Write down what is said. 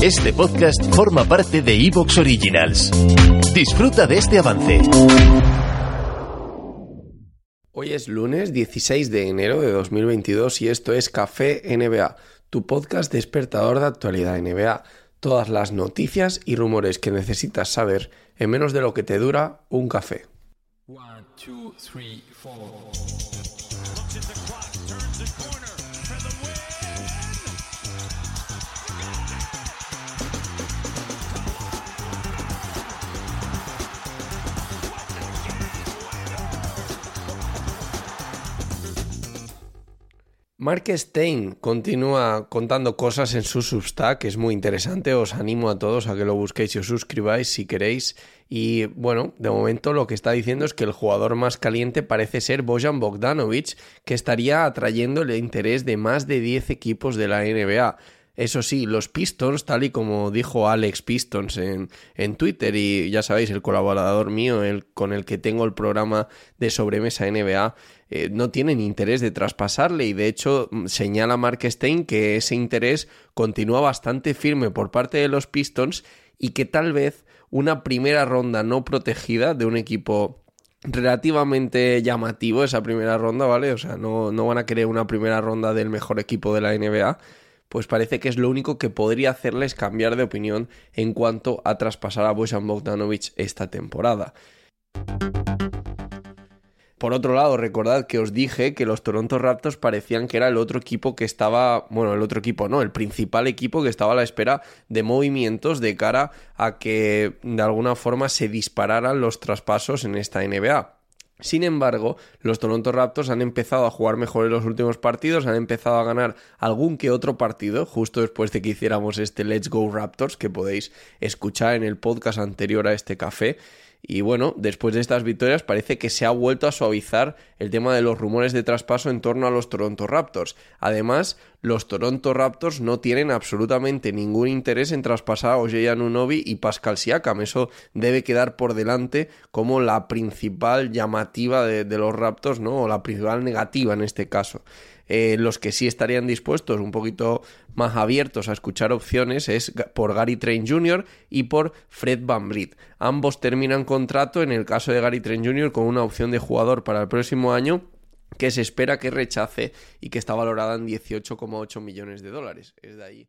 Este podcast forma parte de Evox Originals. Disfruta de este avance. Hoy es lunes 16 de enero de 2022 y esto es Café NBA, tu podcast despertador de actualidad NBA. Todas las noticias y rumores que necesitas saber en menos de lo que te dura un café. Mark Stein continúa contando cosas en su Substack, es muy interesante. Os animo a todos a que lo busquéis y os suscribáis si queréis. Y bueno, de momento lo que está diciendo es que el jugador más caliente parece ser Bojan Bogdanovic, que estaría atrayendo el interés de más de 10 equipos de la NBA. Eso sí, los Pistons, tal y como dijo Alex Pistons en, en Twitter, y ya sabéis, el colaborador mío, el con el que tengo el programa de sobremesa NBA, eh, no tienen interés de traspasarle y de hecho mm, señala Mark Stein que ese interés continúa bastante firme por parte de los Pistons y que tal vez una primera ronda no protegida de un equipo relativamente llamativo esa primera ronda, ¿vale? O sea, no, no van a querer una primera ronda del mejor equipo de la NBA pues parece que es lo único que podría hacerles cambiar de opinión en cuanto a traspasar a Bojan Bogdanovic esta temporada. Por otro lado, recordad que os dije que los Toronto Raptors parecían que era el otro equipo que estaba, bueno, el otro equipo no, el principal equipo que estaba a la espera de movimientos de cara a que de alguna forma se dispararan los traspasos en esta NBA. Sin embargo, los Toronto Raptors han empezado a jugar mejor en los últimos partidos, han empezado a ganar algún que otro partido, justo después de que hiciéramos este Let's Go Raptors, que podéis escuchar en el podcast anterior a este café. Y bueno, después de estas victorias parece que se ha vuelto a suavizar el tema de los rumores de traspaso en torno a los Toronto Raptors. Además, los Toronto Raptors no tienen absolutamente ningún interés en traspasar a Ojei Anunobi y Pascal Siakam. Eso debe quedar por delante como la principal llamativa de, de los Raptors, ¿no? O la principal negativa en este caso. Eh, los que sí estarían dispuestos, un poquito más abiertos a escuchar opciones, es por Gary Train Jr. y por Fred Van Vliet. Ambos terminan contrato, en el caso de Gary Train Jr., con una opción de jugador para el próximo año que se espera que rechace y que está valorada en 18,8 millones de dólares. Es de ahí.